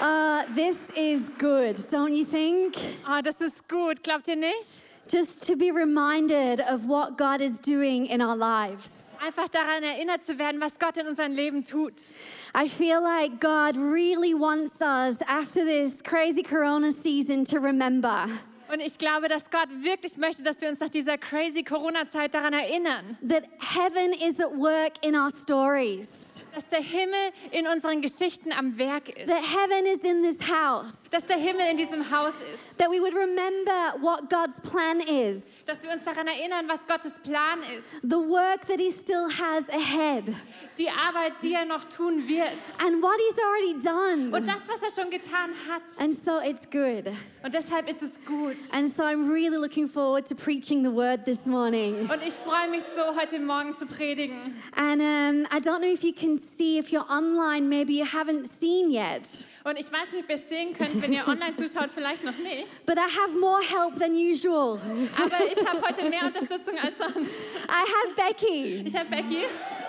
uh, this is good, don't you think? Ah, das ist gut, glaubt ihr nicht? Just to be reminded of what God is doing in our lives. Einfach daran erinnert zu werden, was Gott in unserem Leben tut. I feel like God really wants us after this crazy Corona season to remember Und ich glaube, dass Gott wirklich möchte, dass wir uns nach dieser crazy Corona-Zeit daran erinnern, that heaven is at work in our stories, dass der Himmel in unseren Geschichten am Werk ist, that heaven is in this house, dass der Himmel in diesem Haus ist, that we would remember what God's plan is, dass wir uns daran erinnern, was Gottes Plan ist, the work that He still has ahead, die Arbeit, die er noch tun wird and what He's already done. und das, was er schon getan hat. And so it's good. Und deshalb ist es gut. And so I'm really looking forward to preaching the word this morning. Und ich freue mich so, heute Morgen zu predigen. And um, I don't know if you can see, if you're online, maybe you haven't seen yet. Und ich weiß nicht, ob ihr es sehen könnt, wenn ihr online zuschaut, vielleicht noch nicht. But I have more help than usual. Aber ich habe heute mehr Unterstützung als sonst. I have Becky, Ich habe Becky,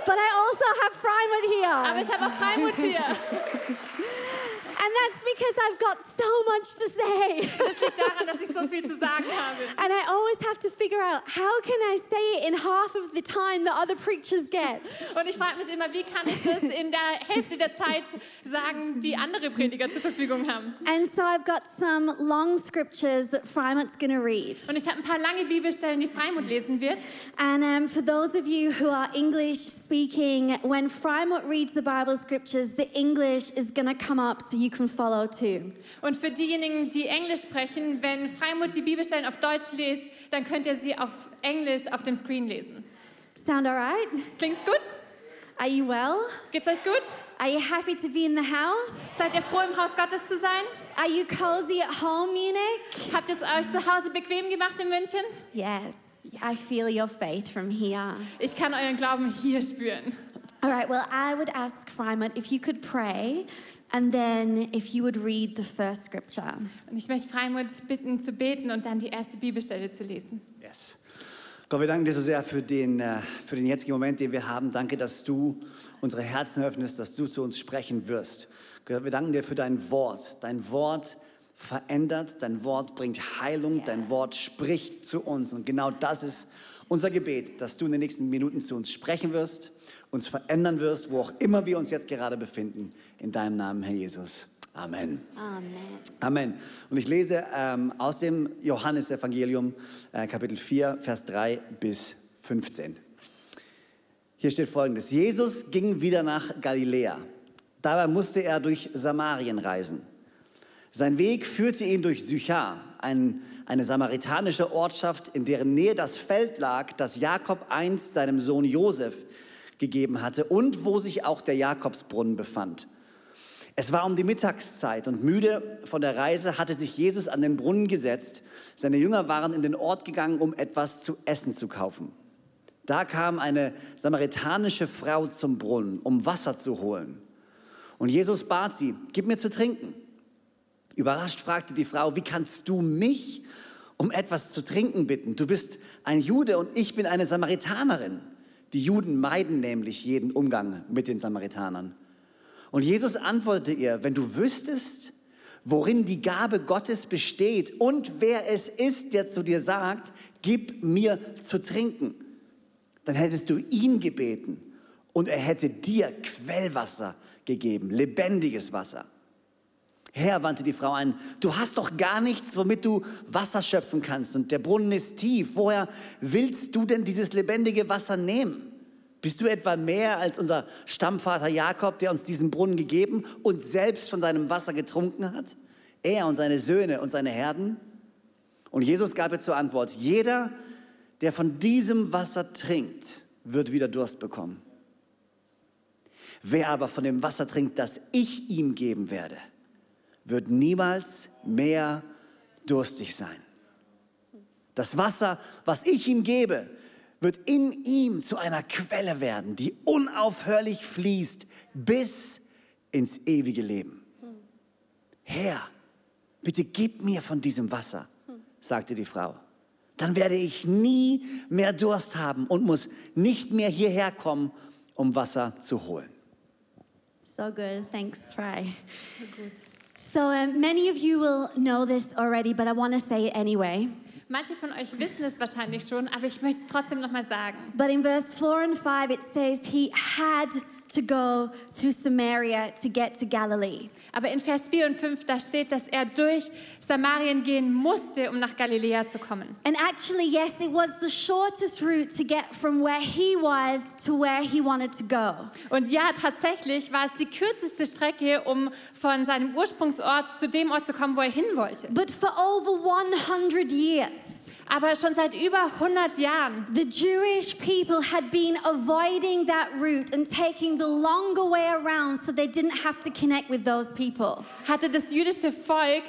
but I also have Freimuth aber here. ich habe auch Freimut hier. That's because I've got so much to say. Das liegt daran, dass ich so viel zu sagen habe. And I always have to figure out how can I say it in half of the time that other preachers get. Und ich frage mich immer, wie kann ich das in der Hälfte der Zeit sagen, die andere Prediger zur Verfügung haben. And so I've got some long scriptures that Freimuth's going to read. Und ich habe ein paar lange Bibelstellen, die Freimut lesen wird. And um, for those of you who are English speaking, when Freimut reads the Bible scriptures, the English is going to come up so you can follow too. Und für diejenigen, die Englisch sprechen, wenn Freimut die Bibelstellen auf Deutsch liest, dann könnt ihr sie auf Englisch auf dem Screen lesen. Sound all right? Klingt's gut? Are you well? Geht's euch gut? Are you happy to be in the house? Seid ihr froh, im Haus Gottes zu sein? Are you cozy at home, Munich? Habt ihr es euch zu Hause bequem gemacht in München? Yes. I feel your faith from here. Ich kann euren Glauben hier spüren. All right, well, I would ask Freimut if you could pray and then if you would read the first scripture. Und ich möchte Freimut bitten zu beten und dann die erste Bibelstelle zu lesen. Yes. Gott, wir danken dir so sehr für den, äh, für den jetzigen Moment, den wir haben. Danke, dass du unsere Herzen öffnest, dass du zu uns sprechen wirst. Gott, wir danken dir für dein Wort. Dein Wort verändert, dein Wort bringt Heilung, dein Wort spricht zu uns. Und genau das ist unser Gebet, dass du in den nächsten Minuten zu uns sprechen wirst, uns verändern wirst, wo auch immer wir uns jetzt gerade befinden. In deinem Namen, Herr Jesus. Amen. Amen. Amen. Und ich lese ähm, aus dem Johannesevangelium, äh, Kapitel 4, Vers 3 bis 15. Hier steht folgendes. Jesus ging wieder nach Galiläa. Dabei musste er durch Samarien reisen. Sein Weg führte ihn durch Sychar, ein, eine samaritanische Ortschaft, in deren Nähe das Feld lag, das Jakob einst seinem Sohn Josef gegeben hatte und wo sich auch der Jakobsbrunnen befand. Es war um die Mittagszeit und müde von der Reise hatte sich Jesus an den Brunnen gesetzt. Seine Jünger waren in den Ort gegangen, um etwas zu essen zu kaufen. Da kam eine samaritanische Frau zum Brunnen, um Wasser zu holen. Und Jesus bat sie, gib mir zu trinken. Überrascht fragte die Frau, wie kannst du mich um etwas zu trinken bitten? Du bist ein Jude und ich bin eine Samaritanerin. Die Juden meiden nämlich jeden Umgang mit den Samaritanern. Und Jesus antwortete ihr, wenn du wüsstest, worin die Gabe Gottes besteht und wer es ist, der zu dir sagt, gib mir zu trinken, dann hättest du ihn gebeten und er hätte dir Quellwasser gegeben, lebendiges Wasser. Herr, wandte die Frau ein, du hast doch gar nichts, womit du Wasser schöpfen kannst und der Brunnen ist tief. Woher willst du denn dieses lebendige Wasser nehmen? Bist du etwa mehr als unser Stammvater Jakob, der uns diesen Brunnen gegeben und selbst von seinem Wasser getrunken hat? Er und seine Söhne und seine Herden? Und Jesus gab ihr zur Antwort, jeder, der von diesem Wasser trinkt, wird wieder Durst bekommen. Wer aber von dem Wasser trinkt, das ich ihm geben werde, wird niemals mehr durstig sein. Das Wasser, was ich ihm gebe, wird in ihm zu einer Quelle werden, die unaufhörlich fließt bis ins ewige Leben. Herr, bitte gib mir von diesem Wasser, sagte die Frau. Dann werde ich nie mehr Durst haben und muss nicht mehr hierher kommen, um Wasser zu holen. So good. Thanks, Fry. So, um, many of you will know this already, but I want to say it anyway. Manche von euch wissen es wahrscheinlich schon, aber ich möchte es trotzdem nochmal sagen. But in verse 4 and 5, it says he had to go through Samaria to get to Galilee. Aber in Vers 4 und 5, da steht, dass er durch Samarien gehen musste, um nach Galiläa zu kommen. And actually, yes, it was the shortest route to get from where he was to where he wanted to go. Und ja, tatsächlich war es die kürzeste Strecke, um von seinem Ursprungsort zu dem Ort zu kommen, wo er hin wollte. But for over 100 years, Aber schon seit über 100 Jahren the Jewish people had been avoiding that route and taking the longer way around so they didn't have to connect with those people. hatte das jüdische Volk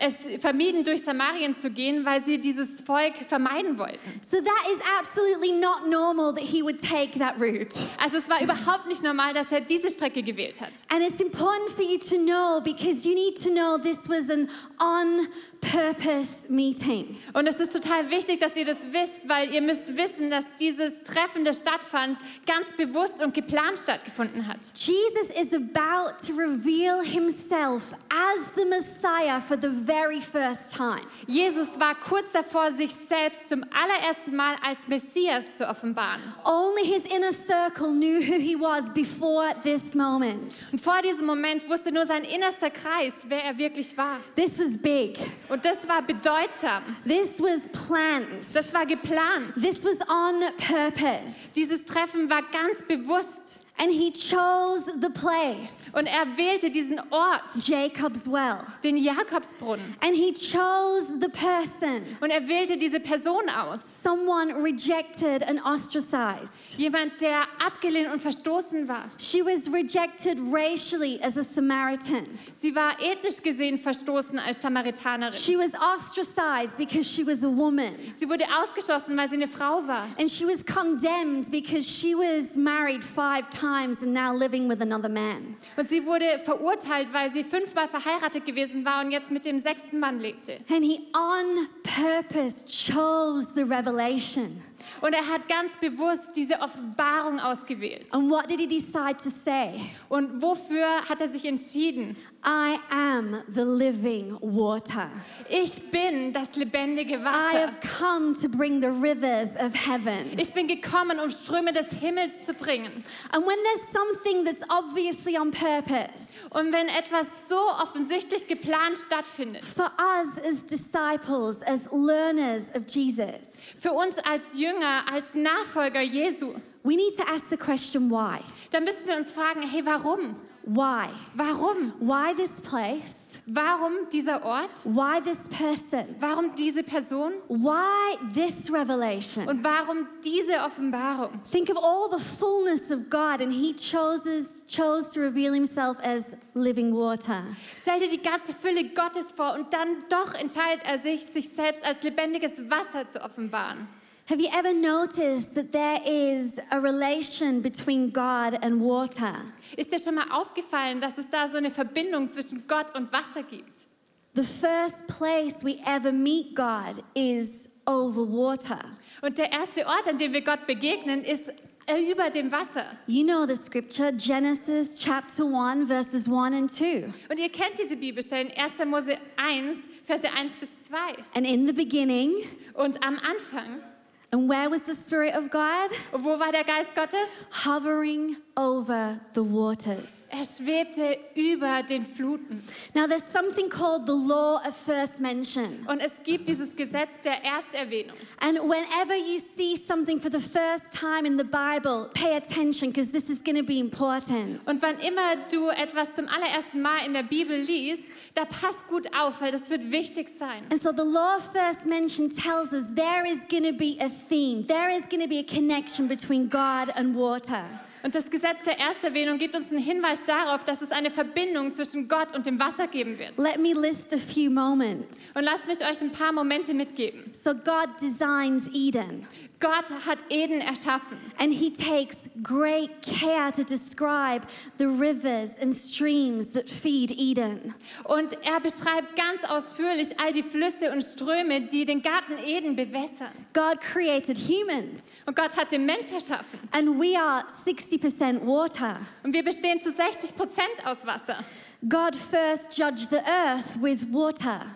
es vermieden, durch Samarien zu gehen, weil sie dieses Volk vermeiden wollten. So that is absolutely not normal that he would take that route. Also es war überhaupt nicht normal, dass er diese Strecke gewählt hat. And it's important for you to know because you need to know this was an on purpose meeting. Und es ist total wichtig, dass ihr das wisst, weil ihr müsst wissen, dass dieses Treffen, das stattfand, ganz bewusst und geplant stattgefunden hat. Jesus is about to reveal himself as the Messiah for the very first time. Jesus war kurz davor, sich selbst zum allerersten Mal als Messias zu offenbaren. Only his inner circle knew who he was before this moment. Und vor diesem Moment wusste nur sein innerster Kreis, wer er wirklich war. This was big. Und das war bedeutsam. This was planned. Das war geplant. This was on purpose. Dieses Treffen war ganz bewusst. And he chose the place, Und er wählte diesen Ort, Jacob's well. den Jakobsbrunnen. And he chose the person, Und er wählte diese Person aus. someone rejected and ostracized. Jemand, der abgelehnt und verstoßen war. She was rejected racially as a Samaritan. Sie war ethnisch gesehen verstoßen als Samaritanerin. She was ostracized because she was a woman. Sie wurde ausgeschlossen, weil sie eine Frau war. And she was condemned because she was married five times and now living with another man. Und sie wurde verurteilt, weil sie fünfmal verheiratet gewesen war und jetzt mit dem sechsten Mann lebte. And he on purpose chose the revelation. Und er hat ganz bewusst diese Offenbarung ausgewählt. And what did he decide to say? Und wofür hat er sich entschieden? I am the living water. Ich bin das lebendige I Wasser. have come to bring the rivers of heaven. Ich bin gekommen, um Ströme des Himmels zu bringen. And when there's something that's obviously on purpose, Und wenn etwas so offensichtlich geplant stattfindet, for us as disciples, as learners of Jesus, für uns als Jünger, als Nachfolger Jesu, we need to ask the question why? dann müssen wir uns fragen, hey, warum? Why? Warum? Why this place? Warum dieser Ort? Why this person? Warum diese Person? Why this revelation? Und warum diese Offenbarung? Think of all the fullness of God, and He chose, chose to reveal Himself as living water. Stell dir die ganze Fülle Gottes vor und dann doch entscheidet er sich, sich selbst als lebendiges Wasser zu offenbaren. Have you ever noticed that there is a relation between God and water? Ist dir schon mal aufgefallen, dass es da so eine Verbindung zwischen Gott und Wasser gibt? The first place we ever meet God is over water. Und der erste Ort, an dem wir Gott begegnen, ist äh, über dem Wasser. You know the scripture, Genesis chapter 1, verses 1 and 2. Und ihr kennt diese Bibelstellen, 1. Mose 1, Verse 1 bis 2. And in the beginning, Und am Anfang, and where was the Spirit of God? wo war der Geist Gottes? Hovering over the waters. Er schwebte über den Fluten. Now, there's something called the law of first mention. Und es gibt dieses Gesetz der Ersterwähnung. And whenever you see something for the first time in the Bible, pay attention because this is going to be important. Und wann immer du etwas zum allerersten Mal in der Bibel liest, da pass gut auf, weil das wird wichtig sein. And so the law of first mention tells us there is going to be a theme, there is going to be a connection between God and water. Und das Gesetz der Ersterwähnung gibt uns einen Hinweis darauf, dass es eine Verbindung zwischen Gott und dem Wasser geben wird. Let me list a few moments. Und lasst mich euch ein paar Momente mitgeben. So, God designs Eden, Gott hat Eden erschaffen and He takes great care to describe the rivers and streams that feed Eden. und er beschreibt ganz ausführlich all die Flüsse und Ströme, die den Garten Eden bewässern. God created humans, Und Gott hat den Mensch erschaffen. and we are 60% water. Und wir bestehen zu 60 Prozent aus Wasser. God first judged the earth with water.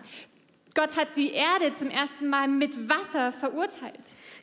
Gott hat die Erde zum ersten Mal mit Wasser verurteilt.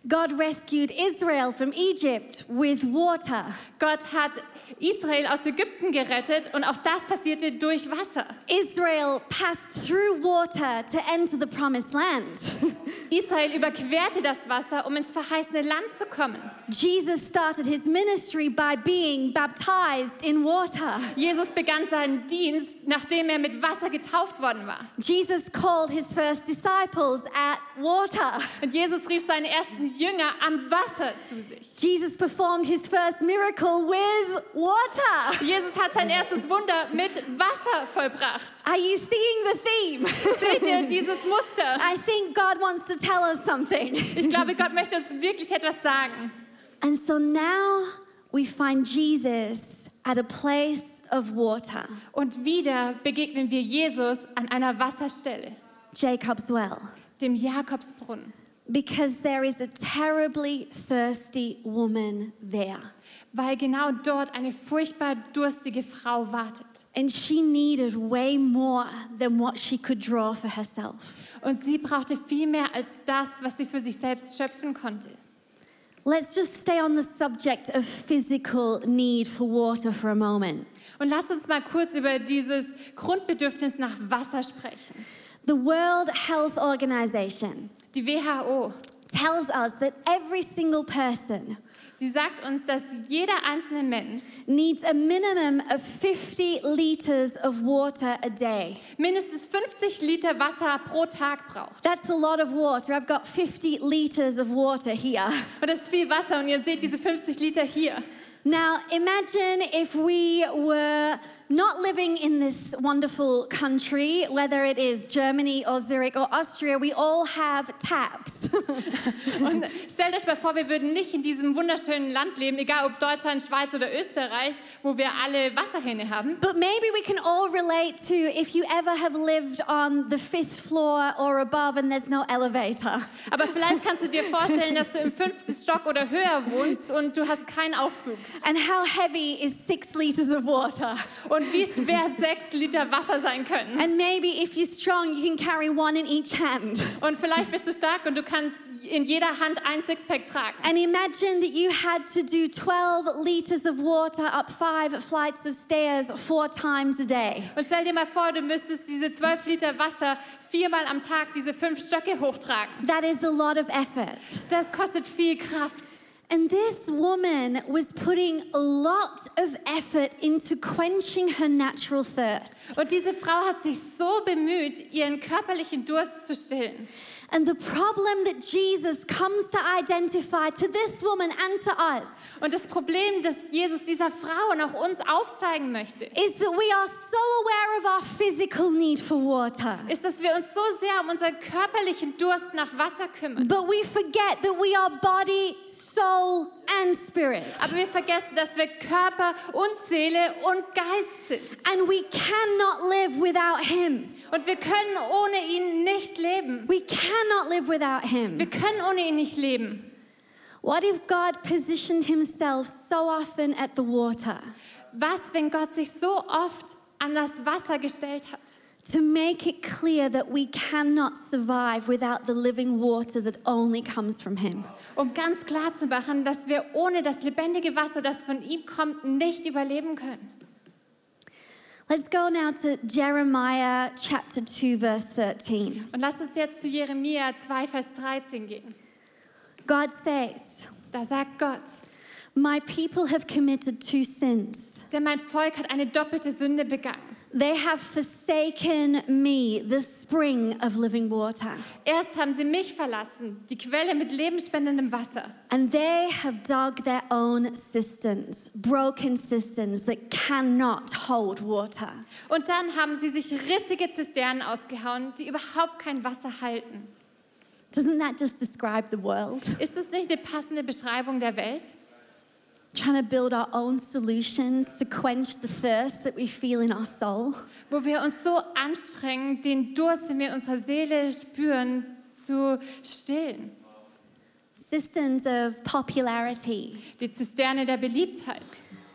God rescued Israel from Egypt with water. Gott hat Israel aus Ägypten gerettet und auch das passierte durch Wasser. Israel passed through water to enter the promised land. Israel überquerte das Wasser, um ins verheißene Land zu kommen. Jesus started his ministry by being baptized in water. Jesus begann seinen Dienst, nachdem er mit Wasser getauft worden war. Jesus called his first disciples at water. Und Jesus rief seine ersten Jünger am Wasser zu sich. Jesus performed his first miracle with water. Jesus hat sein erstes Wunder mit Wasser vollbracht. Are you seeing the theme? Seht ihr dieses Muster? I think God wants to tell us something. Ich glaube, Gott möchte uns wirklich etwas sagen. And so now we find Jesus at a place of water, Und wieder begegnen wir Jesus an einer Wasserstelle, Jacob's well, dem Jakobsbrunnen, because there is a terribly thirsty woman there. Weil genau dort eine furchtbar durstige Frau wartet. And she needed way more than what she could draw for herself. Und sie brauchte viel mehr als das, was sie für sich selbst schöpfen konnte. Let's just stay on the subject of physical need for water for a moment. Und lasst uns mal kurz über dieses Grundbedürfnis nach Wasser sprechen. The World Health Organization Die WHO, tells us that every single person sie sagt uns, dass jeder einzelne Mensch needs a minimum of 50 liters of water a day. mindestens 50 Liter Wasser pro Tag braucht. That's a lot of water. I've got 50 liters of water here. Und das ist viel Wasser und ihr seht diese 50 Liter hier. Now, imagine if we were not living in this wonderful country, whether it is Germany or Zurich or Austria, we all have taps. Und stellt euch mal vor, wir würden nicht in diesem wunderschönen Land leben, egal ob Deutschland, Schweiz oder Österreich, wo wir alle Wasserhähne haben. but maybe we can all relate to if you ever have lived on the fifth floor or above and there's no elevator. Aber vielleicht kannst du dir vorstellen, dass du im fünften Stock oder höher wohnst und du hast keinen Aufzug. And how heavy is six liters of water? Und wie schwer sechs Liter Wasser sein können. And maybe if you're strong, you can carry one in each hand. Und vielleicht bist du stark und du kannst in jeder Hand ein Sixpack tragen. And imagine that you had to do 12 liters of water up five flights of stairs four times a day. Und stell dir mal vor, du müsstest diese zwölf Liter Wasser viermal am Tag diese fünf Stöcke hochtragen. That is a lot of effort. Das kostet viel Kraft. And this woman was putting a lot of effort into quenching her natural thirst. Und diese Frau hat sich so bemüht, ihren körperlichen Durst zu stillen. And the problem that Jesus comes to identify to this woman and to us Und das Problem, das Jesus dieser Frau und auch uns aufzeigen möchte, is that we are so aware of our physical need for water. ist, dass wir uns so sehr um unseren körperlichen Durst nach Wasser kümmern. But we forget that we are body, soul, and spirit. Aber wir vergessen, dass wir Körper und Seele und Geist sind. And we cannot live without Him. Und wir können ohne ihn nicht leben. We cannot live without Him. Wir können ohne ihn nicht leben. What if God positioned Himself so often at the water Was, wenn Gott sich so oft an das Wasser gestellt hat, to make it clear that we cannot survive without the living water that only comes from Him? um ganz klar zu machen, dass wir ohne das lebendige Wasser, das von ihm kommt, nicht überleben können? Let's go now to Jeremiah chapter 2, verse 13. Und lasst uns jetzt zu Jeremia 2, Vers 13 gehen. God says, Da sagt Gott, My people have committed two sins. Denn mein Volk hat eine doppelte Sünde begangen. They have forsaken me, the spring of living water, Erst haben sie mich verlassen, die Quelle mit lebensspendendem Wasser. and they have dug their own cisterns, broken cisterns that cannot hold water. Und dann haben sie sich rissige Zisternen ausgehauen, die überhaupt kein Wasser halten. Doesn't that just describe the world? Ist das nicht eine passende Beschreibung der Welt? Trying to build our own solutions to quench the thirst that we feel in our soul. Wo wir uns so anstrengen, den Durst, den wir in unserer Seele spüren, zu stillen. Cisterns of popularity, Die Zisterne der Beliebtheit.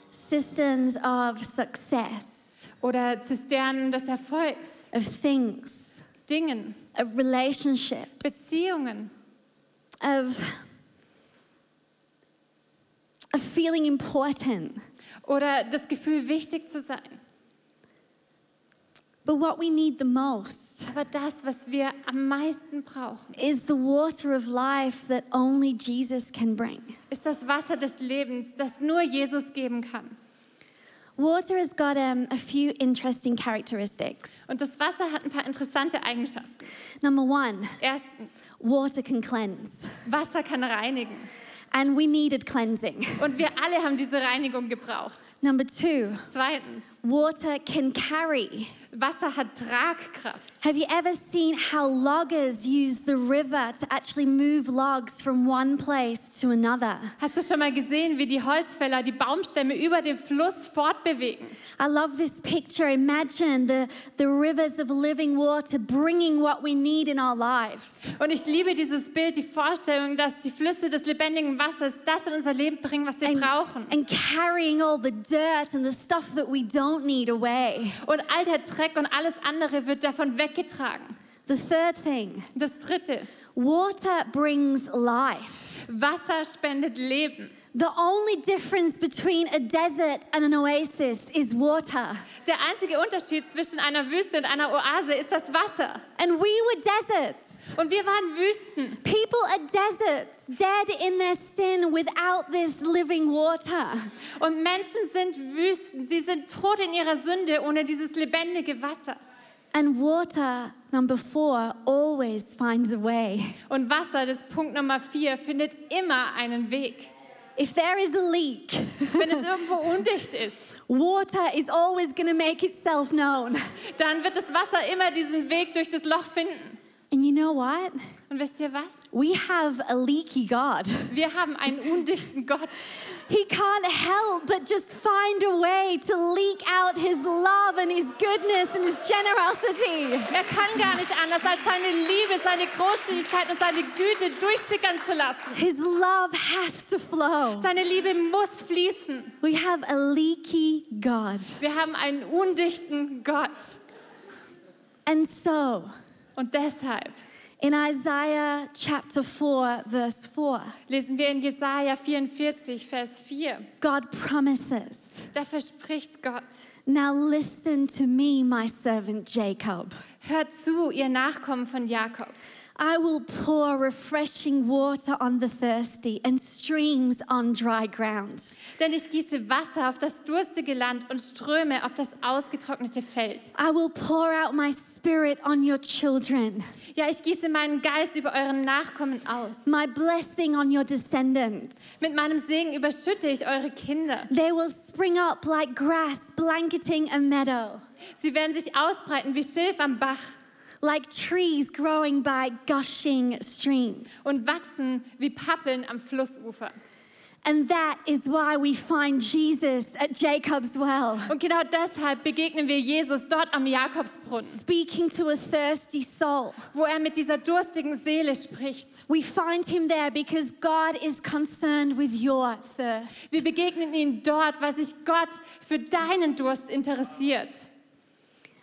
Cisterns of success, oder Zisternen des Erfolgs, of things, Dingen, of relationships, Beziehungen, of, of feeling important. oder das Gefühl, wichtig zu sein. But what we need the most Aber das, was wir am meisten brauchen, is the water of life that only Jesus can bring. ist das Wasser des Lebens, das nur Jesus geben kann. Water has got um, a few interesting characteristics. Und das Wasser hat ein paar interessante Eigenschaften. Number one, Erstens, water can cleanse. Wasser kann reinigen. And we needed cleansing. Und wir alle haben diese Reinigung gebraucht. Number two, Zweitens, water can carry. Wasser hat Tragkraft. Have you ever seen how loggers use the river to actually move logs from one place to another? Hast du schon mal gesehen, wie die Holzfäller die Baumstämme über den Fluss fortbewegen? I love this picture. Imagine the, the rivers of living water bringing what we need in our lives. Und ich liebe dieses Bild, die Vorstellung, dass die Flüsse des lebendigen Wassers das in unser Leben bringen, was wir And, brauchen. and carrying all the dirt and the stuff that we don't need away. Und all der Dreck und alles andere wird davon weggetragen. The third thing Das dritte, water brings life. Wasser spendet Leben. The only difference between a desert and an oasis is water. Der einzige Unterschied zwischen einer Wüste und einer Oase ist das Wasser. And we were deserts. Und wir waren Wüsten. People are deserts, dead in their sin without this living water. Und Menschen sind Wüsten. Sie sind tot in ihrer Sünde ohne dieses lebendige Wasser. And water, number four, always finds a way. Und Wasser, das ist Punkt Nummer vier, findet immer einen Weg. If there is a leak, Wenn es irgendwo undicht ist, water is always going to make itself known. dann wird das Wasser immer diesen Weg durch das Loch finden. And you know what? Und wisst ihr was? We have a leaky God. Wir haben einen undichten Gott. He can't help but just find a way to leak out his love and his goodness and his generosity. Er kann gar nicht anders, als seine Liebe, seine Großzügigkeit und seine Güte durchsickern zu lassen. His love has to flow. Seine Liebe muss fließen. We have a leaky God. Wir haben einen undichten Gott. And so, Und deshalb in Isaiah chapter 4, verse 4, lesen wir in Jesaja 44, Vers 4. God promises, Da verspricht Gott: Now listen to me, my servant Jacob. Hört zu, ihr Nachkommen von Jakob. I will pour refreshing water on the thirsty and streams on dry ground. Denn ich gieße Wasser auf das durstige Land und Ströme auf das ausgetrocknete Feld. I will pour out my spirit on your children, Ja, ich gieße meinen Geist über euren Nachkommen aus. my blessing on your descendants. Mit meinem Segen überschütte ich eure Kinder. They will spring up like grass blanketing a meadow, Sie werden sich ausbreiten wie Schilf am Bach like trees growing by gushing streams. und wachsen wie Pappeln am Flussufer. And that is why we find Jesus at Jacob's well, Und genau deshalb begegnen wir Jesus dort am Jakobsbrunnen, speaking to a thirsty soul. wo er mit dieser durstigen Seele spricht. We find him there because God is concerned with your thirst. Wir begegnen ihn dort, weil sich Gott für deinen Durst interessiert.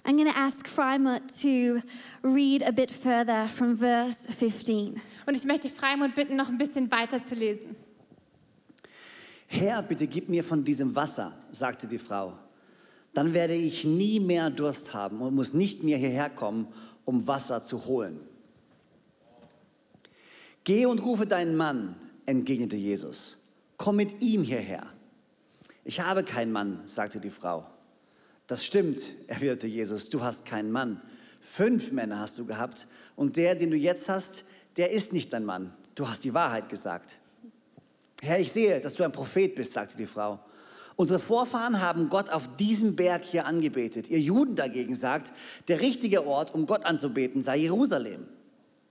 I'm going to ask Freimut to read a bit further from verse 15. Und ich möchte Freimund bitten, noch ein bisschen weiter zu lesen. Herr, bitte gib mir von diesem Wasser, sagte die Frau. Dann werde ich nie mehr Durst haben und muss nicht mehr hierher kommen, um Wasser zu holen. Geh und rufe deinen Mann, entgegnete Jesus. komm mit ihm hierher. Ich habe keinen Mann, sagte die Frau. Das stimmt, erwiderte Jesus, du hast keinen Mann. Fünf Männer hast du gehabt und der, den du jetzt hast, der ist nicht dein Mann. Du hast die Wahrheit gesagt. Herr, ich sehe, dass du ein Prophet bist, sagte die Frau. Unsere Vorfahren haben Gott auf diesem Berg hier angebetet. Ihr Juden dagegen sagt, der richtige Ort, um Gott anzubeten, sei Jerusalem.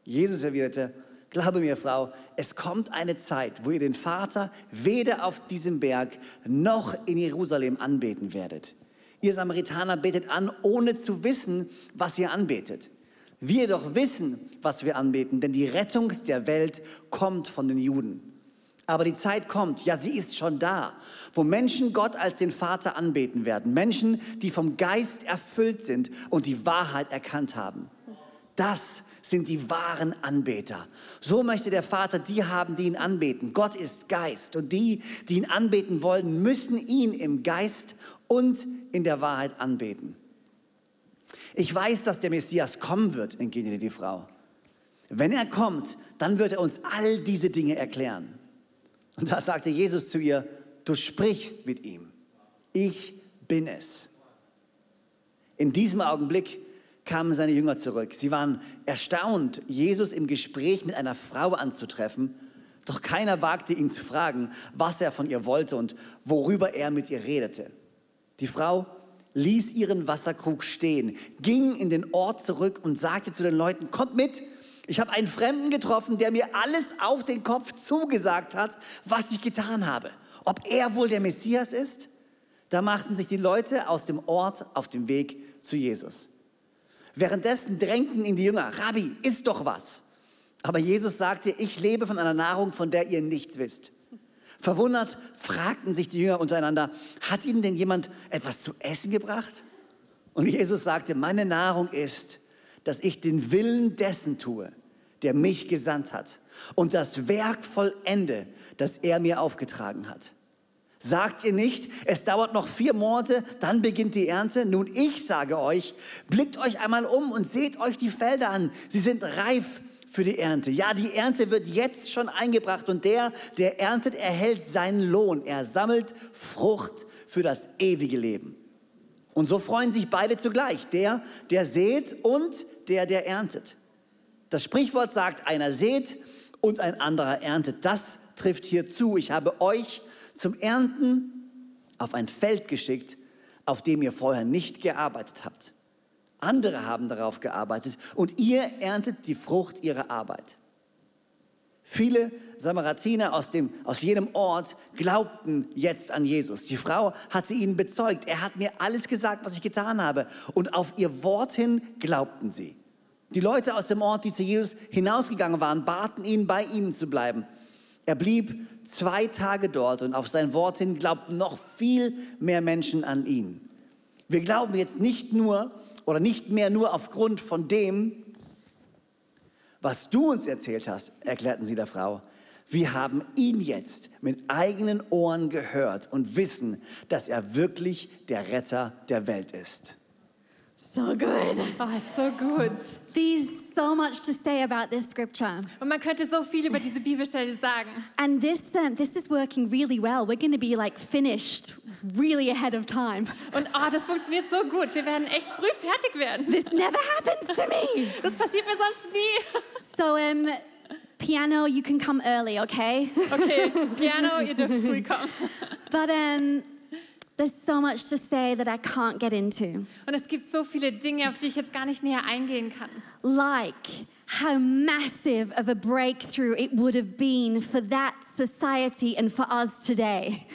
Jesus erwiderte, glaube mir, Frau, es kommt eine Zeit, wo ihr den Vater weder auf diesem Berg noch in Jerusalem anbeten werdet. Ihr Samaritaner betet an, ohne zu wissen, was ihr anbetet. Wir doch wissen, was wir anbeten, denn die Rettung der Welt kommt von den Juden. Aber die Zeit kommt, ja, sie ist schon da, wo Menschen Gott als den Vater anbeten werden. Menschen, die vom Geist erfüllt sind und die Wahrheit erkannt haben. Das sind die wahren Anbeter. So möchte der Vater die haben, die ihn anbeten. Gott ist Geist und die, die ihn anbeten wollen, müssen ihn im Geist und in der Wahrheit anbeten. Ich weiß, dass der Messias kommen wird, entgegnete die Frau. Wenn er kommt, dann wird er uns all diese Dinge erklären. Und da sagte Jesus zu ihr, du sprichst mit ihm. Ich bin es. In diesem Augenblick kamen seine Jünger zurück. Sie waren erstaunt, Jesus im Gespräch mit einer Frau anzutreffen. Doch keiner wagte ihn zu fragen, was er von ihr wollte und worüber er mit ihr redete. Die Frau ließ ihren Wasserkrug stehen, ging in den Ort zurück und sagte zu den Leuten, kommt mit, ich habe einen Fremden getroffen, der mir alles auf den Kopf zugesagt hat, was ich getan habe. Ob er wohl der Messias ist? Da machten sich die Leute aus dem Ort auf den Weg zu Jesus. Währenddessen drängten ihn die Jünger, Rabbi, isst doch was. Aber Jesus sagte, ich lebe von einer Nahrung, von der ihr nichts wisst. Verwundert fragten sich die Jünger untereinander, hat ihnen denn jemand etwas zu essen gebracht? Und Jesus sagte, meine Nahrung ist, dass ich den Willen dessen tue, der mich gesandt hat und das Werk vollende, das er mir aufgetragen hat. Sagt ihr nicht, es dauert noch vier Monate, dann beginnt die Ernte? Nun, ich sage euch, blickt euch einmal um und seht euch die Felder an. Sie sind reif für die Ernte. Ja, die Ernte wird jetzt schon eingebracht und der, der erntet, erhält seinen Lohn. Er sammelt Frucht für das ewige Leben. Und so freuen sich beide zugleich, der, der sät und der, der erntet. Das Sprichwort sagt, einer sät und ein anderer erntet. Das trifft hier zu. Ich habe euch zum Ernten auf ein Feld geschickt, auf dem ihr vorher nicht gearbeitet habt. Andere haben darauf gearbeitet und ihr erntet die Frucht ihrer Arbeit. Viele Samaritiner aus, dem, aus jedem Ort glaubten jetzt an Jesus. Die Frau hatte ihnen bezeugt, er hat mir alles gesagt, was ich getan habe. Und auf ihr Wort hin glaubten sie. Die Leute aus dem Ort, die zu Jesus hinausgegangen waren, baten ihn, bei ihnen zu bleiben. Er blieb zwei Tage dort und auf sein Wort hin glaubten noch viel mehr Menschen an ihn. Wir glauben jetzt nicht nur oder nicht mehr nur aufgrund von dem, was du uns erzählt hast, erklärten sie der Frau. Wir haben ihn jetzt mit eigenen Ohren gehört und wissen, dass er wirklich der Retter der Welt ist. So good. Oh, so good. There's so much to say about this scripture. Und man könnte so viel über diese Bibelstelle sagen. And this, um, this is working really well. We're going to be like finished really ahead of time. Und oh, das funktioniert so gut. Wir werden echt früh fertig werden. This never happens to me. Das passiert mir sonst nie. So, um, piano, you can come early, okay? Okay, Piano, ihr dürft früh kommen. But um, there's so much to say that I can't get into. Und es gibt so viele Dinge, auf die ich jetzt gar nicht näher eingehen kann. Like how massive of a breakthrough it would have been for that society and for us today.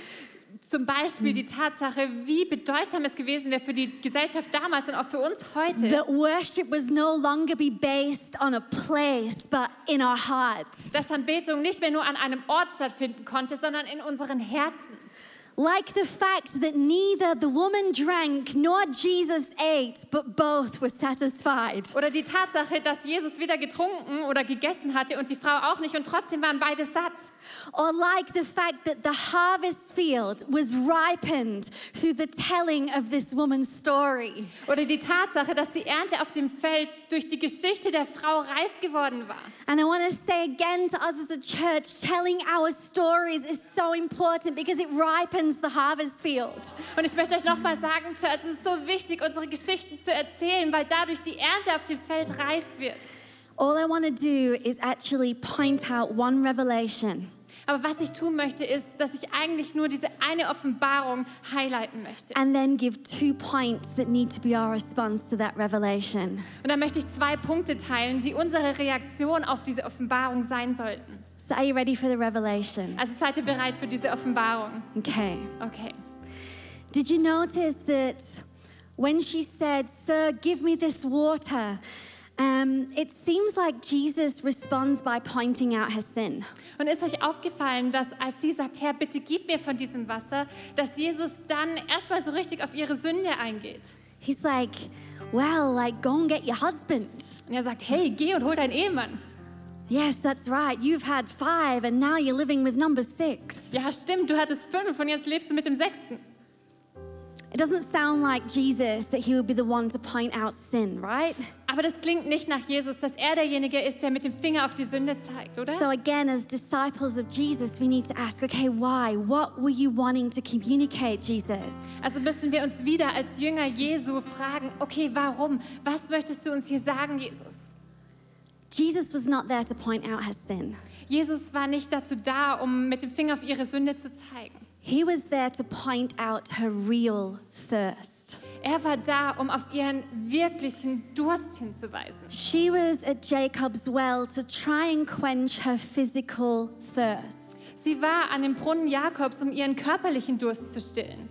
Zum Beispiel die Tatsache, wie bedeutsam es gewesen wäre für die Gesellschaft damals und auch für uns heute. That worship was no longer be based on a place, but in our hearts. dass Anbetung nicht mehr nur an einem Ort stattfinden konnte, sondern in unseren Herzen. Like the fact that neither the woman drank nor Jesus ate, but both were satisfied. Oder die Tatsache, dass Jesus weder getrunken oder gegessen hatte und die Frau auch nicht und trotzdem waren beide satt. Or like the fact that the harvest field was ripened through the telling of this woman's story. Oder die Tatsache, dass die Ernte auf dem Feld durch die Geschichte der Frau reif geworden war. And I want to say again to us as a church, telling our stories is so important because it ripens the harvest field. Und ich möchte euch nochmal sagen, Church, es ist so wichtig, unsere Geschichten zu erzählen, weil dadurch die Ernte auf dem Feld reif wird. All I want to do is actually point out one revelation. Aber was ich tun möchte, ist, dass ich eigentlich nur diese eine Offenbarung highlighten möchte. and then give two points that need to be our response to that revelation. Und da möchte ich zwei Punkte teilen, die unsere Reaktion auf diese Offenbarung sein sollten. So, are you ready for the revelation? Also seid ihr bereit für diese Offenbarung? Okay. Okay. Did you notice that when she said, Sir, give me this water? Um, it seems like Jesus responds by pointing out her sin. Und ist euch aufgefallen, dass als sie sagt, Herr, bitte gib mir von diesem Wasser, dass Jesus dann erstmal so richtig auf ihre Sünde eingeht? He's like, Well, like, go and get your husband. Und er sagt, hey, geh und hol deinen Ehemann. Yes, that's right. You've had five, and now you're living with number six. Ja, stimmt, du hattest fünf und jetzt lebst du mit dem sechsten. It doesn't sound like Jesus that he would be the one to point out sin, right? Aber das klingt nicht nach Jesus, dass er derjenige ist, der mit dem Finger auf die Sünde zeigt, oder? So, again, as disciples of Jesus, we need to ask okay, why? What were you wanting to communicate, Jesus? Also müssen wir uns wieder als Jünger Jesu fragen, okay, warum? Was möchtest du uns hier sagen, Jesus? Jesus was not there to point out her sin, Jesus war nicht dazu da, um mit dem Finger auf ihre Sünde zu zeigen. He was there to point out her real thirst. Er war da, um auf ihren wirklichen Durst hinzuweisen. She was at Jacob's well to try and quench her physical thirst. Sie war an dem Brunnen Jakobs, um ihren körperlichen Durst zu stillen.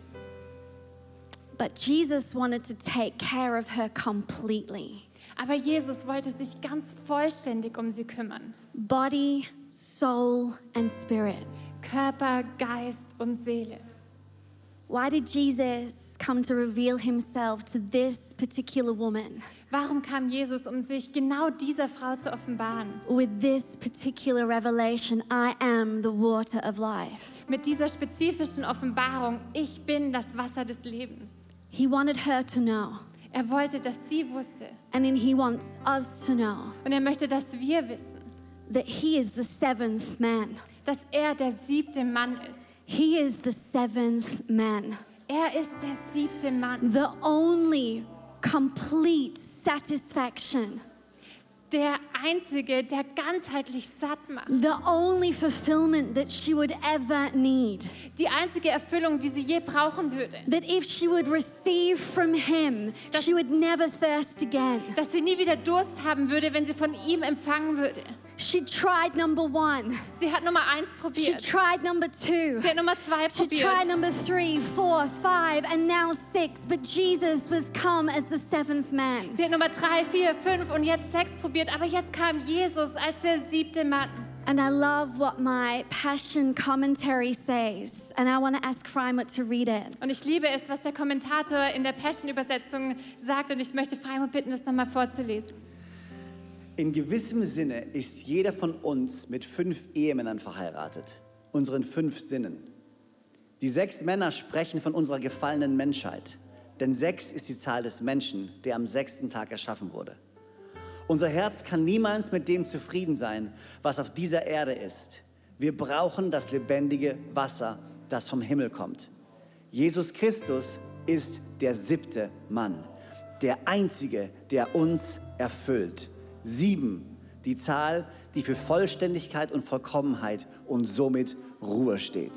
But Jesus wanted to take care of her completely Aber Jesus wollte sich ganz vollständig um sie kümmern. body, soul, and spirit. Körper, Geist und Seele. Why did Jesus come to reveal himself to this particular woman Warum kam Jesus, um sich genau dieser Frau zu offenbaren? with this particular revelation? I am the water of life. Mit dieser spezifischen Offenbarung, ich bin das Wasser des Lebens. He wanted her to know, Er wollte, dass sie wusste. and then he wants us to know Und er möchte, dass wir wissen, that he is the seventh man. Dass er der siebte Mann ist. He is the seventh man, Er ist der siebte Mann. the only complete satisfaction, Der Einzige, der ganzheitlich satt macht. the only fulfillment that she would ever need. Die einzige Erfüllung, die sie je brauchen würde. That if she would receive from him, she would never thirst again. Dass sie nie wieder Durst haben würde, wenn sie von ihm empfangen würde. She tried number one. Sie hat Nummer eins She probiert. tried number two. Sie hat Nummer zwei She tried probiert. number three, four, five, and now six. But Jesus was come as the seventh man. Sie hat Nummer drei, vier, fünf und jetzt sechs probiert. Aber jetzt kam Jesus als der siebte Mann. And I love what my Passion commentary says. And I want to ask Freimut to read it. Und ich liebe es, was der Kommentator in der Passion-Übersetzung sagt. Und ich möchte Freimut bitten, das nochmal vorzulesen. In gewissem Sinne ist jeder von uns mit fünf Ehemännern verheiratet, unseren fünf Sinnen. Die sechs Männer sprechen von unserer gefallenen Menschheit, denn sechs ist die Zahl des Menschen, der am sechsten Tag erschaffen wurde. Unser Herz kann niemals mit dem zufrieden sein, was auf dieser Erde ist. Wir brauchen das lebendige Wasser, das vom Himmel kommt. Jesus Christus ist der siebte Mann, der einzige, der uns erfüllt. Sieben, die Zahl, die für Vollständigkeit und Vollkommenheit und somit Ruhe steht.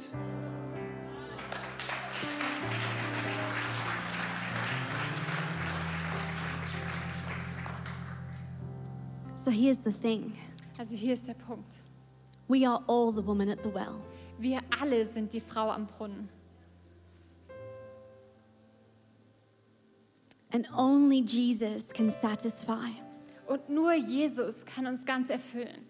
So here's the thing Also hier ist der Punkt. we are all the woman at the well. Wir alle sind die Frau am Brunnen. And only Jesus can satisfy. Und nur Jesus kann uns ganz erfüllen.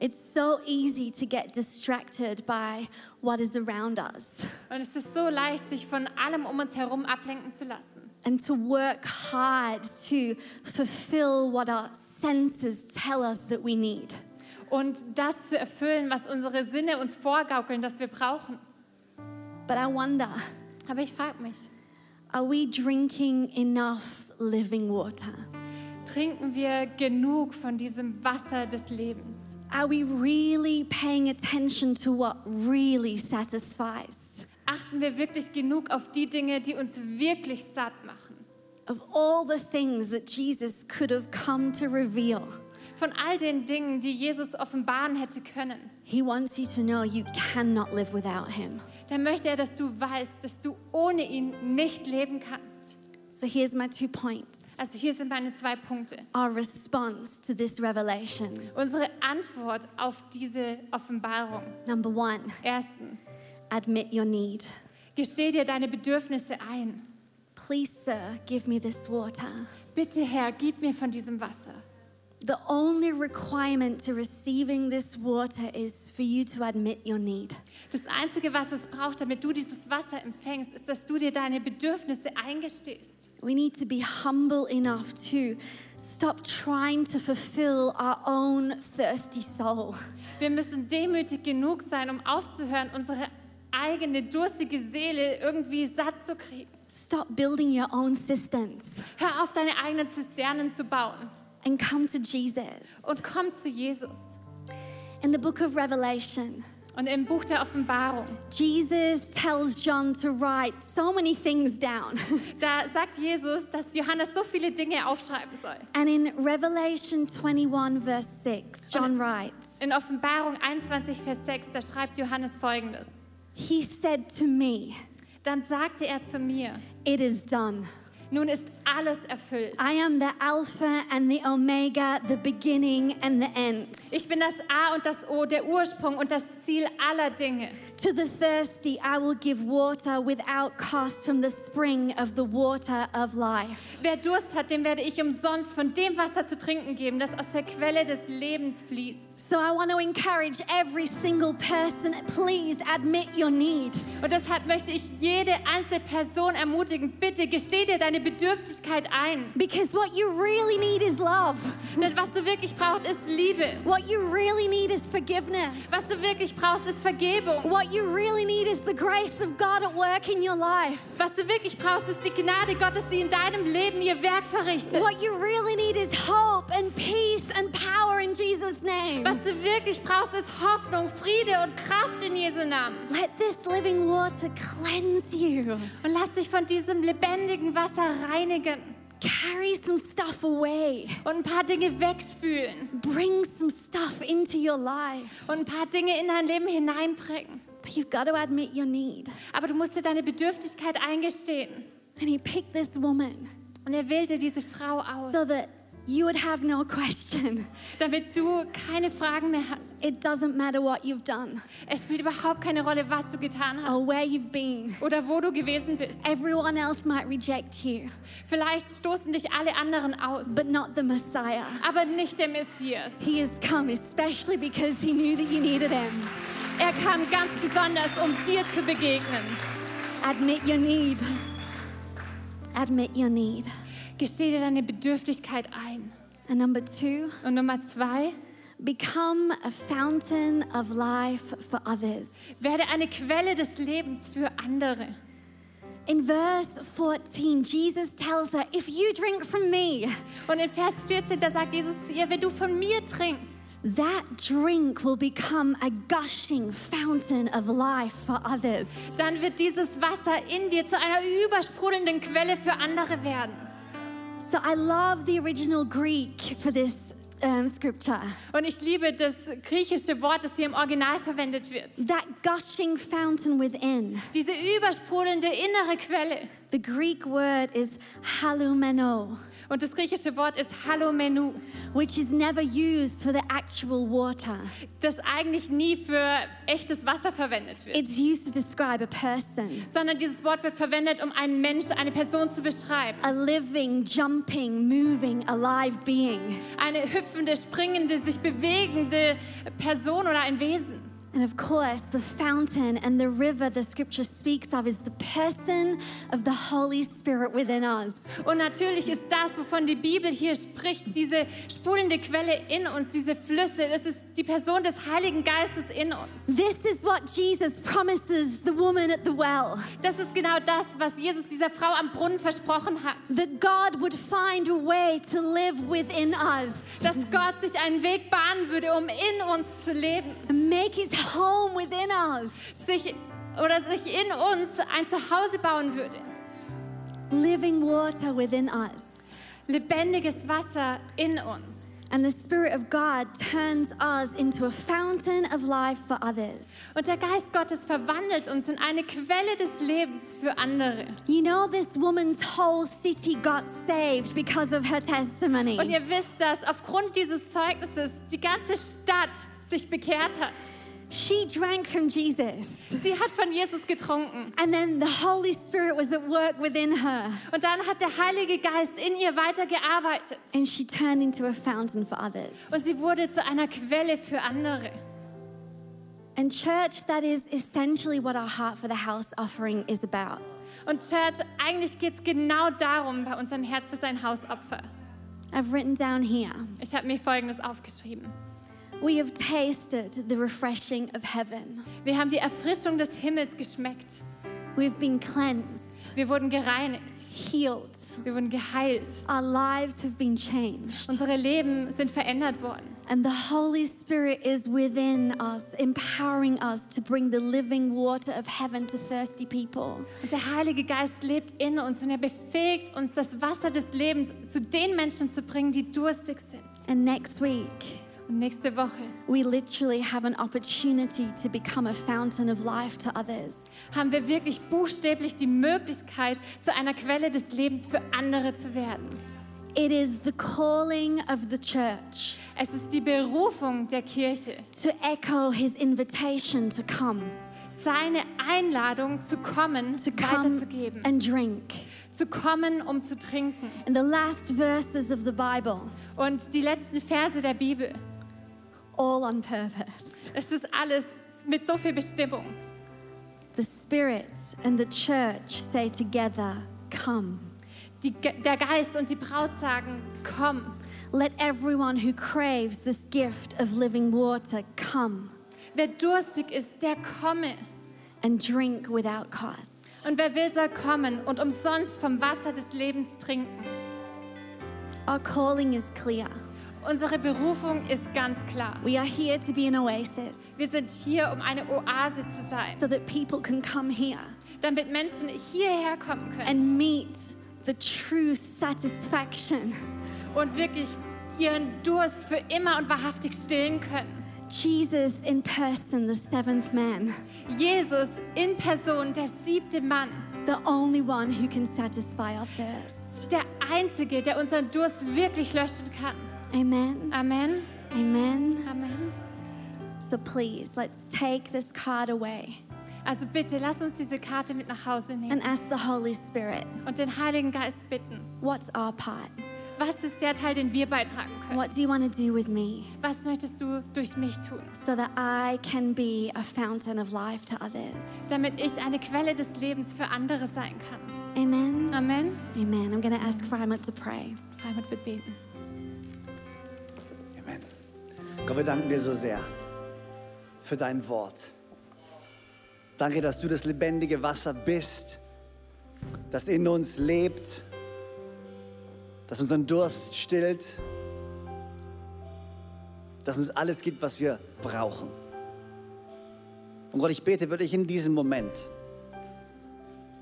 It's so easy to get distracted by what is around us Und es ist so leicht, sich von allem um uns herum ablenken zu lassen. And to work hard to fulfill what our senses tell us that we need. Und das zu erfüllen, was unsere Sinne uns vorgaukeln, dass wir brauchen. But I wonder Aber ich frage mich, are we drinking enough living water? trinken wir genug von diesem Wasser des Lebens? Are we really paying attention to what really satisfies? Achten wir wirklich genug auf die Dinge, die uns wirklich satt machen? Of all the things that Jesus could have come to reveal, Von all den Dingen, die Jesus offenbaren hätte können, he wants you to know you cannot live without him. dann möchte er, dass du weißt, dass du ohne ihn nicht leben kannst. So here's my two points. Also hier sind meine zwei Punkte. Our response to this revelation. Unsere Antwort auf diese Offenbarung. Number one, Erstens, admit your need. gesteh dir deine Bedürfnisse ein. Please, sir, give me this water. Bitte Herr, gib mir von diesem Wasser. The only requirement to receiving this water is for you to admit your need. Das Einzige, was es braucht, damit du dieses Wasser empfängst, ist, dass du dir deine Bedürfnisse eingestehst. We need to be humble enough to stop trying to fulfill our own thirsty soul. Wir müssen demütig genug sein, um aufzuhören, unsere eigene durstige Seele irgendwie satt zu kriegen. Stop building your own systems Hör auf, deine eigenen Zisternen zu bauen and come to Jesus. und komm zu Jesus. In the book of Revelation, Und im Buch der Offenbarung, Jesus tells John to write so many things down. da sagt Jesus, dass Johannes so viele Dinge aufschreiben soll. and in Revelation 21, verse 6, John writes, In Offenbarung 21, Vers 6, da schreibt Johannes folgendes. He said to me, Dann sagte er zu mir, It is done. Nun ist alles erfüllt. I am the Alpha and the Omega, the beginning and the end. Ich bin das A und das O, der Ursprung und das Ziel aller Dinge. To the thirsty, I will give water without cost from the spring of the water of life. Wer Durst hat, dem werde ich umsonst von dem Wasser zu trinken geben, das aus der Quelle des Lebens fließt. So I want to encourage every single person, please admit your need. Und deshalb möchte ich jede einzelne Person ermutigen, bitte gesteh dir deine Bedürftigkeit ein. Because what you really need is love. Denn was du wirklich brauchst, ist Liebe. What you really need is forgiveness. Was du wirklich brauchst, ist Vergebung. What you really need is the grace of God at work in your life. Was du wirklich brauchst, ist die Gnade Gottes, die in deinem Leben ihr Werk verrichtet. What you really need is hope and peace and power in Jesus' name. Was du wirklich brauchst, ist Hoffnung, Friede und Kraft in Jesu Namen. Let this living water cleanse you. Und lass dich von diesem lebendigen Wasser reinigen Carry some stuff away. und ein paar Dinge wegspülen Bring some stuff into your life. und ein paar Dinge in dein Leben hineinbringen. But you've got to admit your need. Aber du musst dir deine Bedürftigkeit eingestehen. And he picked this woman Und er wählte diese Frau aus, so that you would have no question. damit du keine Fragen mehr hast. It doesn't matter what you've done Es spielt überhaupt keine Rolle, was du getan or hast where you've been. oder wo du gewesen bist. Everyone else might reject you, Vielleicht stoßen dich alle anderen aus, but not the Messiah. aber nicht der Messias. He has come especially because he knew that you needed him. Er kam ganz besonders, um dir zu begegnen. Admit your need. Admit your need. Gesteh dir deine Bedürftigkeit ein. And number two, Und Nummer zwei, become a fountain of life for others. werde eine Quelle des Lebens für andere. In verse 14, Jesus tells her, If you drink from me, Und in Vers 14, da sagt Jesus zu ihr, wenn du von mir trinkst, that drink will become a gushing fountain of life for others. dann wird dieses Wasser in dir zu einer übersprudelnden Quelle für andere werden. So I love the original Greek for this um, scripture. Und ich liebe das griechische Wort, das hier im Original verwendet wird. That gushing fountain within. Diese übersprudelnde innere Quelle. The Greek word is halumeno, Und das griechische Wort ist Halomenu, which is never used for the actual water. das eigentlich nie für echtes Wasser verwendet wird. It's used to describe a person, Sondern dieses Wort wird verwendet, um einen Mensch, eine Person zu beschreiben. a living, jumping, moving, alive being. Eine hüpfende, springende, sich bewegende Person oder ein Wesen. And of course, the fountain and the river the scripture speaks of is the person of the Holy Spirit within us. Und natürlich ist das, wovon die Bibel hier spricht, diese sprudelnde Quelle in uns, diese Flüsse, das ist die Person des Heiligen Geistes in uns. This is what Jesus promises the woman at the well Das ist genau das, was Jesus dieser Frau am Brunnen versprochen hat. that God would find a way to live within us Dass Gott sich einen Weg bahnen würde, um in uns zu leben. and make his home within us. Sich, oder sich in uns ein Zuhause bauen würde. Living water within us. Lebendiges Wasser in uns. And the Spirit of God turns us into a fountain of life for others. Und der Geist Gottes verwandelt uns in eine Quelle des Lebens für andere. You know, this woman's whole city got saved because of her testimony. Und ihr wisst, dass aufgrund dieses Zeugnisses die ganze Stadt sich bekehrt hat. She drank from Jesus. Sie hat von Jesus getrunken. And then the Holy Spirit was at work within her. Und dann hat der Heilige Geist in ihr weitergearbeitet. And she turned into a fountain for others. Und sie wurde zu einer Quelle für andere. And, church, that is essentially what our Heart for the House offering is about. Und Church, eigentlich geht es genau darum bei unserem Herz für sein Hausopfer. I've written down here Ich habe mir Folgendes aufgeschrieben. We have tasted the refreshing of heaven, Wir haben die Erfrischung des Himmels geschmeckt. we've been cleansed, Wir wurden gereinigt. healed, Wir wurden geheilt. our lives have been changed. Unsere Leben sind verändert worden. And the Holy Spirit is within us, empowering us to bring the living water of heaven to thirsty people. Und der Heilige Geist lebt in uns und er befähigt uns, das Wasser des Lebens zu den Menschen zu bringen, die durstig sind. And next week, nächste Woche we literally have an opportunity to become a fountain of life to others. haben wir wirklich buchstäblich die Möglichkeit, zu einer Quelle des Lebens für andere zu werden. It is the calling of the church Es ist die Berufung der Kirche, to echo his invitation to come, seine Einladung zu kommen, to come weiterzugeben, and drink. zu kommen, um zu trinken. And the last verses of the Bible, Und die letzten Verse der Bibel, all on purpose. es ist alles mit so viel Bestimmung. The Spirit and the church say together, Come. Die, der Geist und die Braut sagen, komm. Let everyone who craves this gift of living water come Wer durstig ist, der komme. and drink without cost. Und wer will, soll kommen und umsonst vom Wasser des Lebens trinken. Our calling is clear. Unsere Berufung ist ganz klar. We are here to be an oasis Wir sind hier, um eine Oase zu sein, so that people can come here damit Menschen hierher kommen können and meet the true satisfaction. und wirklich ihren Durst für immer und wahrhaftig stillen können. Jesus in person, the seventh man, Jesus in Person, der siebte Mann, the only one who can satisfy our thirst. der Einzige, der unseren Durst wirklich löschen kann. Amen. Amen. Amen. Amen. So please, let's take this card away Also bitte, lass uns diese Karte mit nach Hause nehmen and ask the Holy Spirit, und den Heiligen Geist bitten. what's our part? Was ist der Teil, den wir beitragen können? What do you want to do with me Was möchtest du durch mich tun, so that I can be a fountain of life to others? damit ich eine Quelle des Lebens für andere sein kann? Amen. Amen. Amen. I'm going to ask Freimut to pray. Freimut wird beten. Gott, wir danken dir so sehr für dein Wort. Danke, dass du das lebendige Wasser bist, das in uns lebt, das unseren Durst stillt, das uns alles gibt, was wir brauchen. Und Gott, ich bete wirklich in diesem Moment,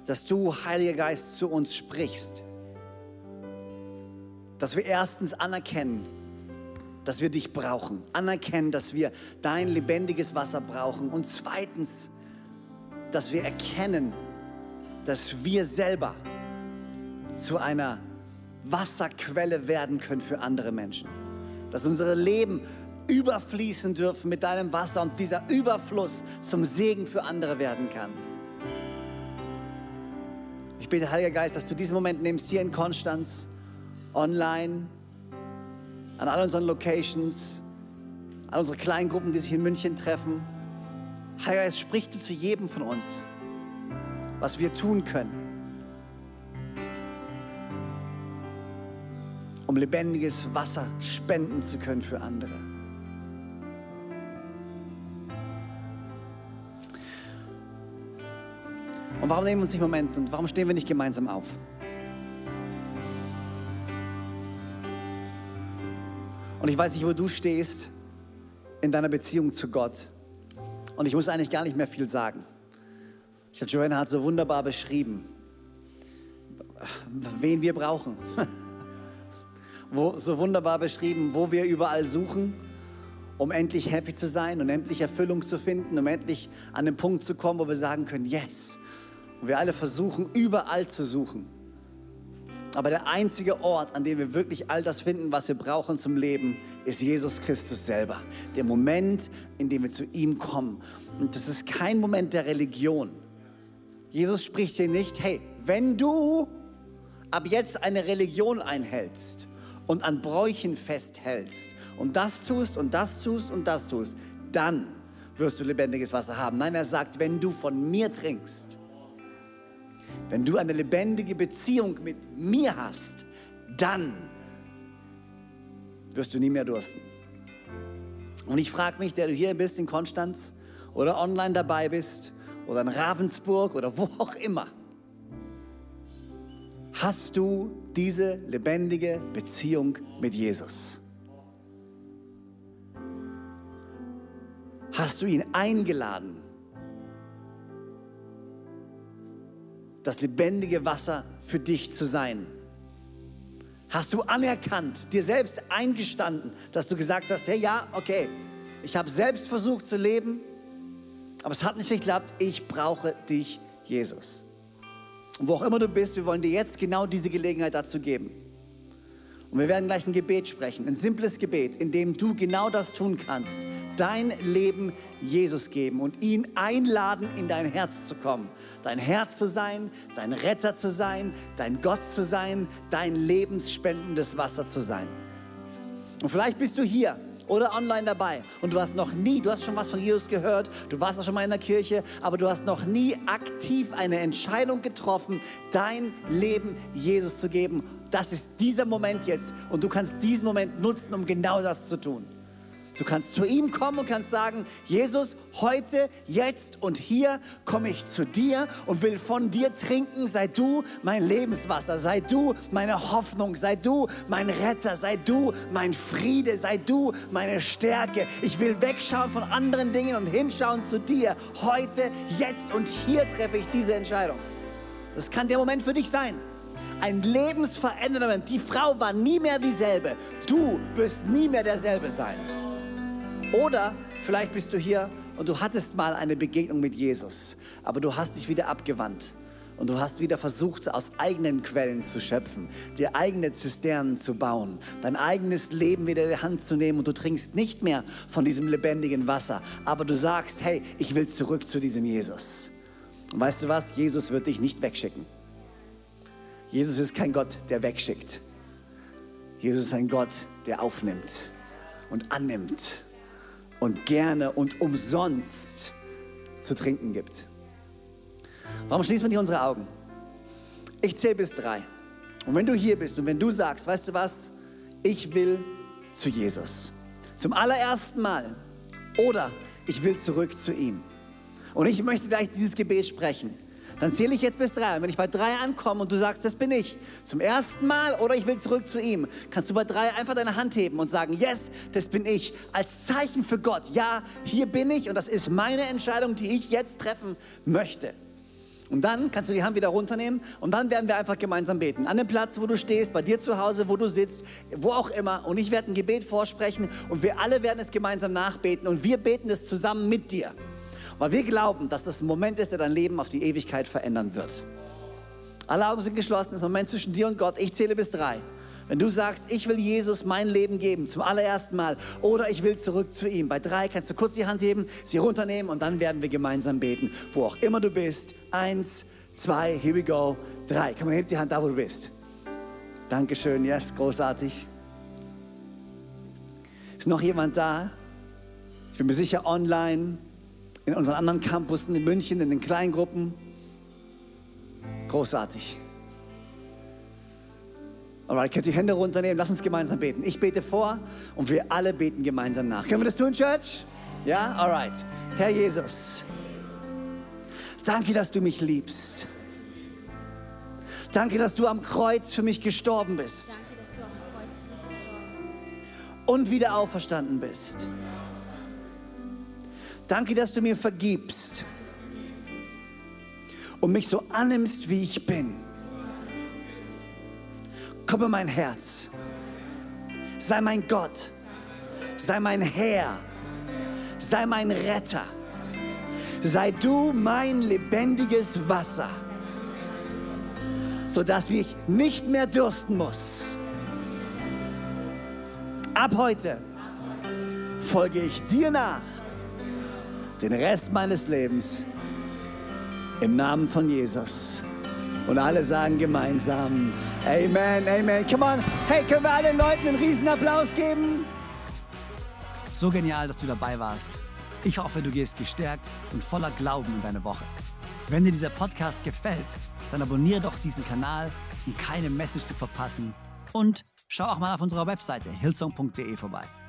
dass du, Heiliger Geist, zu uns sprichst. Dass wir erstens anerkennen, dass wir dich brauchen. Anerkennen, dass wir dein lebendiges Wasser brauchen. Und zweitens, dass wir erkennen, dass wir selber zu einer Wasserquelle werden können für andere Menschen. Dass unsere Leben überfließen dürfen mit deinem Wasser und dieser Überfluss zum Segen für andere werden kann. Ich bete, Heiliger Geist, dass du diesen Moment nimmst hier in Konstanz, online, an all unseren Locations, an unsere kleinen Gruppen, die sich in München treffen. Heiliger Geist, sprich du zu jedem von uns, was wir tun können, um lebendiges Wasser spenden zu können für andere. Und warum nehmen wir uns nicht Moment und warum stehen wir nicht gemeinsam auf? Und ich weiß nicht, wo du stehst in deiner Beziehung zu Gott. Und ich muss eigentlich gar nicht mehr viel sagen. Ich glaube, Joanna hat so wunderbar beschrieben, wen wir brauchen. wo, so wunderbar beschrieben, wo wir überall suchen, um endlich happy zu sein und endlich Erfüllung zu finden, um endlich an den Punkt zu kommen, wo wir sagen können, yes. Und wir alle versuchen, überall zu suchen. Aber der einzige Ort, an dem wir wirklich all das finden, was wir brauchen zum Leben, ist Jesus Christus selber. Der Moment, in dem wir zu ihm kommen. Und das ist kein Moment der Religion. Jesus spricht hier nicht, hey, wenn du ab jetzt eine Religion einhältst und an Bräuchen festhältst und das tust und das tust und das tust, dann wirst du lebendiges Wasser haben. Nein, er sagt, wenn du von mir trinkst, wenn du eine lebendige Beziehung mit mir hast, dann wirst du nie mehr dursten. Und ich frage mich, der du hier bist in Konstanz oder online dabei bist oder in Ravensburg oder wo auch immer, hast du diese lebendige Beziehung mit Jesus? Hast du ihn eingeladen? Das lebendige Wasser für dich zu sein? Hast du anerkannt, dir selbst eingestanden, dass du gesagt hast, hey ja, okay, ich habe selbst versucht zu leben, aber es hat nicht geklappt, ich brauche dich, Jesus. Und wo auch immer du bist, wir wollen dir jetzt genau diese Gelegenheit dazu geben. Und wir werden gleich ein Gebet sprechen, ein simples Gebet, in dem du genau das tun kannst. Dein Leben Jesus geben und ihn einladen, in dein Herz zu kommen. Dein Herz zu sein, dein Retter zu sein, dein Gott zu sein, dein lebensspendendes Wasser zu sein. Und vielleicht bist du hier oder online dabei. Und du hast noch nie, du hast schon was von Jesus gehört, du warst auch schon mal in der Kirche, aber du hast noch nie aktiv eine Entscheidung getroffen, dein Leben Jesus zu geben. Das ist dieser Moment jetzt. Und du kannst diesen Moment nutzen, um genau das zu tun. Du kannst zu ihm kommen und kannst sagen, Jesus, heute, jetzt und hier komme ich zu dir und will von dir trinken. Sei du mein Lebenswasser, sei du meine Hoffnung, sei du mein Retter, sei du mein Friede, sei du meine Stärke. Ich will wegschauen von anderen Dingen und hinschauen zu dir. Heute, jetzt und hier treffe ich diese Entscheidung. Das kann der Moment für dich sein ein lebensverändernder Moment. Die Frau war nie mehr dieselbe. Du wirst nie mehr derselbe sein. Oder vielleicht bist du hier und du hattest mal eine Begegnung mit Jesus, aber du hast dich wieder abgewandt. Und du hast wieder versucht, aus eigenen Quellen zu schöpfen, dir eigene Zisternen zu bauen, dein eigenes Leben wieder in die Hand zu nehmen und du trinkst nicht mehr von diesem lebendigen Wasser. Aber du sagst, hey, ich will zurück zu diesem Jesus. Und weißt du was? Jesus wird dich nicht wegschicken. Jesus ist kein Gott, der wegschickt. Jesus ist ein Gott, der aufnimmt und annimmt und gerne und umsonst zu trinken gibt. Warum schließen wir nicht unsere Augen? Ich zähle bis drei. Und wenn du hier bist und wenn du sagst, weißt du was, ich will zu Jesus. Zum allerersten Mal. Oder ich will zurück zu ihm. Und ich möchte gleich dieses Gebet sprechen. Dann zähle ich jetzt bis drei. Und wenn ich bei drei ankomme und du sagst, das bin ich, zum ersten Mal oder ich will zurück zu ihm, kannst du bei drei einfach deine Hand heben und sagen, yes, das bin ich. Als Zeichen für Gott, ja, hier bin ich und das ist meine Entscheidung, die ich jetzt treffen möchte. Und dann kannst du die Hand wieder runternehmen und dann werden wir einfach gemeinsam beten. An dem Platz, wo du stehst, bei dir zu Hause, wo du sitzt, wo auch immer. Und ich werde ein Gebet vorsprechen und wir alle werden es gemeinsam nachbeten und wir beten es zusammen mit dir. Weil wir glauben, dass das ein Moment ist, der dein Leben auf die Ewigkeit verändern wird. Alle Augen sind geschlossen. Das ist ein Moment zwischen dir und Gott. Ich zähle bis drei. Wenn du sagst, ich will Jesus mein Leben geben, zum allerersten Mal, oder ich will zurück zu ihm, bei drei kannst du kurz die Hand heben, sie runternehmen und dann werden wir gemeinsam beten, wo auch immer du bist. Eins, zwei, here we go, drei. Komm, heb die Hand da, wo du bist. Dankeschön, yes, großartig. Ist noch jemand da? Ich bin mir sicher online, in unseren anderen Campussen in München, in den Kleingruppen. Großartig. Alright, könnt ihr die Hände runternehmen, lass uns gemeinsam beten. Ich bete vor und wir alle beten gemeinsam nach. Können wir das tun, Church? Ja? Alright. Herr Jesus, danke, dass du mich liebst. Danke, dass du am Kreuz für mich gestorben bist und wieder auferstanden bist. Danke, dass du mir vergibst und mich so annimmst, wie ich bin. Komm in mein Herz. Sei mein Gott. Sei mein Herr. Sei mein Retter. Sei du mein lebendiges Wasser, sodass ich nicht mehr dürsten muss. Ab heute folge ich dir nach, den Rest meines Lebens, im Namen von Jesus. Und alle sagen gemeinsam, Amen, Amen. Come on, hey, können wir allen Leuten einen riesen Applaus geben? So genial, dass du dabei warst. Ich hoffe, du gehst gestärkt und voller Glauben in deine Woche. Wenn dir dieser Podcast gefällt, dann abonniere doch diesen Kanal, um keine Message zu verpassen. Und schau auch mal auf unserer Webseite hillsong.de vorbei.